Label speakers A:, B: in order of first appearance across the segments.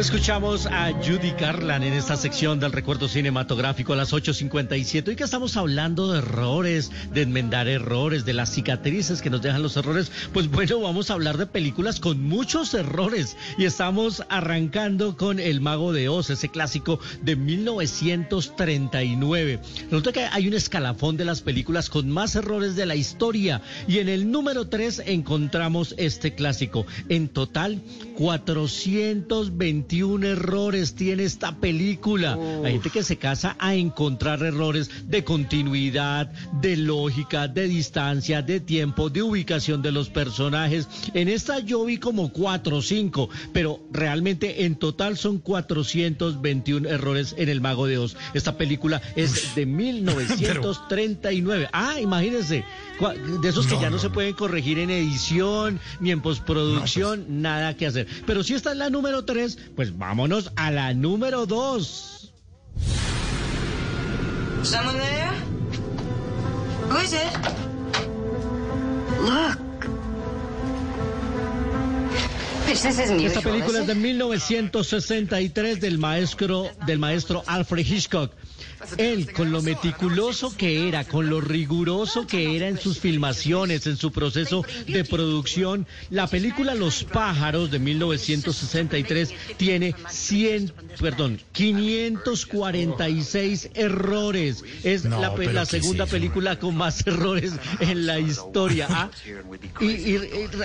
A: Escuchamos a Judy Garland en esta sección del recuerdo cinematográfico a las 8.57. Hoy que estamos hablando de errores, de enmendar errores, de las cicatrices que nos dejan los errores, pues bueno, vamos a hablar de películas con muchos errores. Y estamos arrancando con El Mago de Oz, ese clásico de 1939. Resulta que hay un escalafón de las películas con más errores de la historia. Y en el número 3 encontramos este clásico. En total, 420 errores tiene esta película. Hay gente que se casa a encontrar errores de continuidad, de lógica, de distancia, de tiempo, de ubicación de los personajes. En esta yo vi como cuatro o cinco, pero realmente en total son 421 errores en El Mago de Oz. Esta película es de 1939. Ah, imagínense, de esos que ya no, se pueden corregir en edición ni en postproducción, pues. nada que hacer. Pero si esta es la número tres, pues vámonos a la número dos.
B: Someone there? Who is it?
A: Esta película es de 1963 del maestro del maestro Alfred Hitchcock. Él, con lo meticuloso que era, con lo riguroso que era en sus filmaciones, en su proceso de producción, la película Los pájaros de 1963 tiene 100, perdón, 546 errores. Es la, segunda película con más errores en la historia. ¿ah? Y,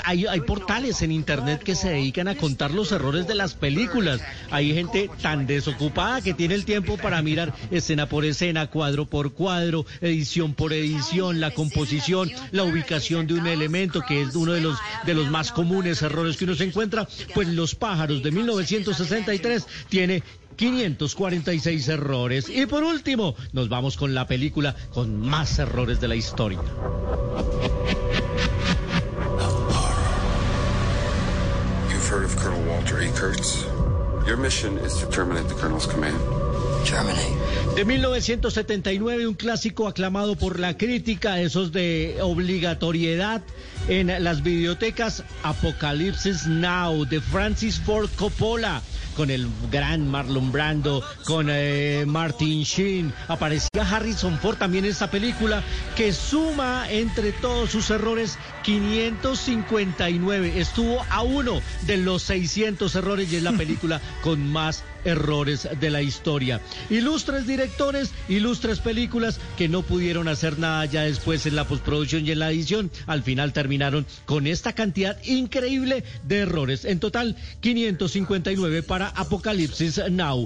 A: hay, hay portales en internet que se dedican a contar los errores de las películas. Hay gente tan desocupada que tiene el tiempo para mirar escena por escena, cuadro por cuadro, edición por edición, la composición, la ubicación de un elemento, que es uno de los, de los más comunes errores que uno se encuentra, pues Los pájaros de 1963 tiene 546 errores. Y por último, nos vamos con la película con más errores de la historia.
C: Heard of Colonel Walter E. Kurtz. Your mission is to terminate the Colonel's command.
A: De 1979, un clásico aclamado por la crítica, esos de obligatoriedad en las bibliotecas, Apocalipsis Now, de Francis Ford Coppola con el gran Marlon Brando, con eh, Martin Sheen. Aparecía Harrison Ford también en esta película que suma entre todos sus errores 559. Estuvo a uno de los 600 errores y es la película con más errores de la historia. Ilustres directores, ilustres películas que no pudieron hacer nada ya después en la postproducción y en la edición. Al final terminaron con esta cantidad increíble de errores. En total, 559 para Apocalipsis Now.